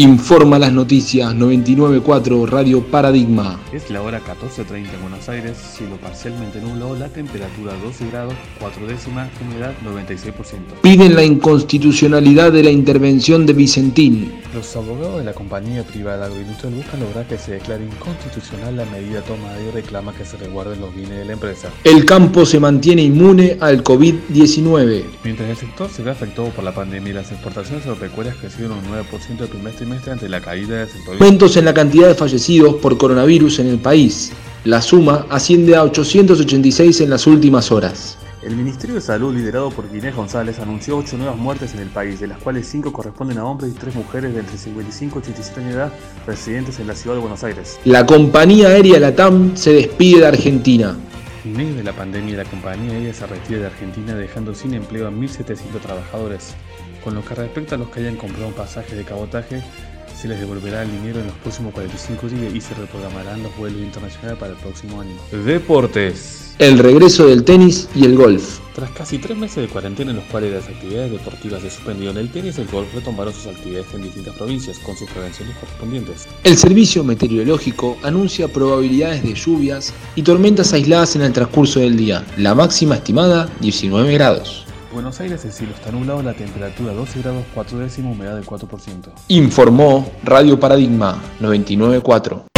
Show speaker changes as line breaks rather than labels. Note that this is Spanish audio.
Informa las noticias 994 Radio Paradigma.
Es la hora 14.30 en Buenos Aires, cielo parcialmente nublado, la temperatura 12 grados, 4 décimas, humedad 96%.
Piden la inconstitucionalidad de la intervención de Vicentín.
Los abogados de la compañía privada agroindustrial buscan lograr que se declare inconstitucional la medida tomada y reclama que se resguarden los bienes de la empresa.
El campo se mantiene inmune al COVID-19.
Mientras el sector se ve afectado por la pandemia las exportaciones agropecuarias crecieron un 9% el primer trimestre ante la caída del sector.
Aumentos en la cantidad de fallecidos por coronavirus en el país. La suma asciende a 886 en las últimas horas.
El Ministerio de Salud, liderado por Guinés González, anunció 8 nuevas muertes en el país, de las cuales 5 corresponden a hombres y 3 mujeres de entre 55 y 87 años de edad, residentes en la ciudad de Buenos Aires.
La compañía aérea LATAM se despide de Argentina.
En medio de la pandemia, la compañía aérea se retira de Argentina dejando sin empleo a 1.700 trabajadores. Con lo que respecta a los que hayan comprado un pasaje de cabotaje, se les devolverá el dinero en los próximos 45 días y se reprogramarán los vuelos internacionales para el próximo año. Deportes.
El regreso del tenis y el golf.
Tras casi tres meses de cuarentena en los cuales las actividades deportivas se suspendieron, el tenis y el golf retomaron sus actividades en distintas provincias con sus prevenciones correspondientes.
El servicio meteorológico anuncia probabilidades de lluvias y tormentas aisladas en el transcurso del día. La máxima estimada 19 grados.
Buenos Aires el cielo está nublado, la temperatura 12 grados 4 décimos, humedad del 4%.
Informó Radio Paradigma 994.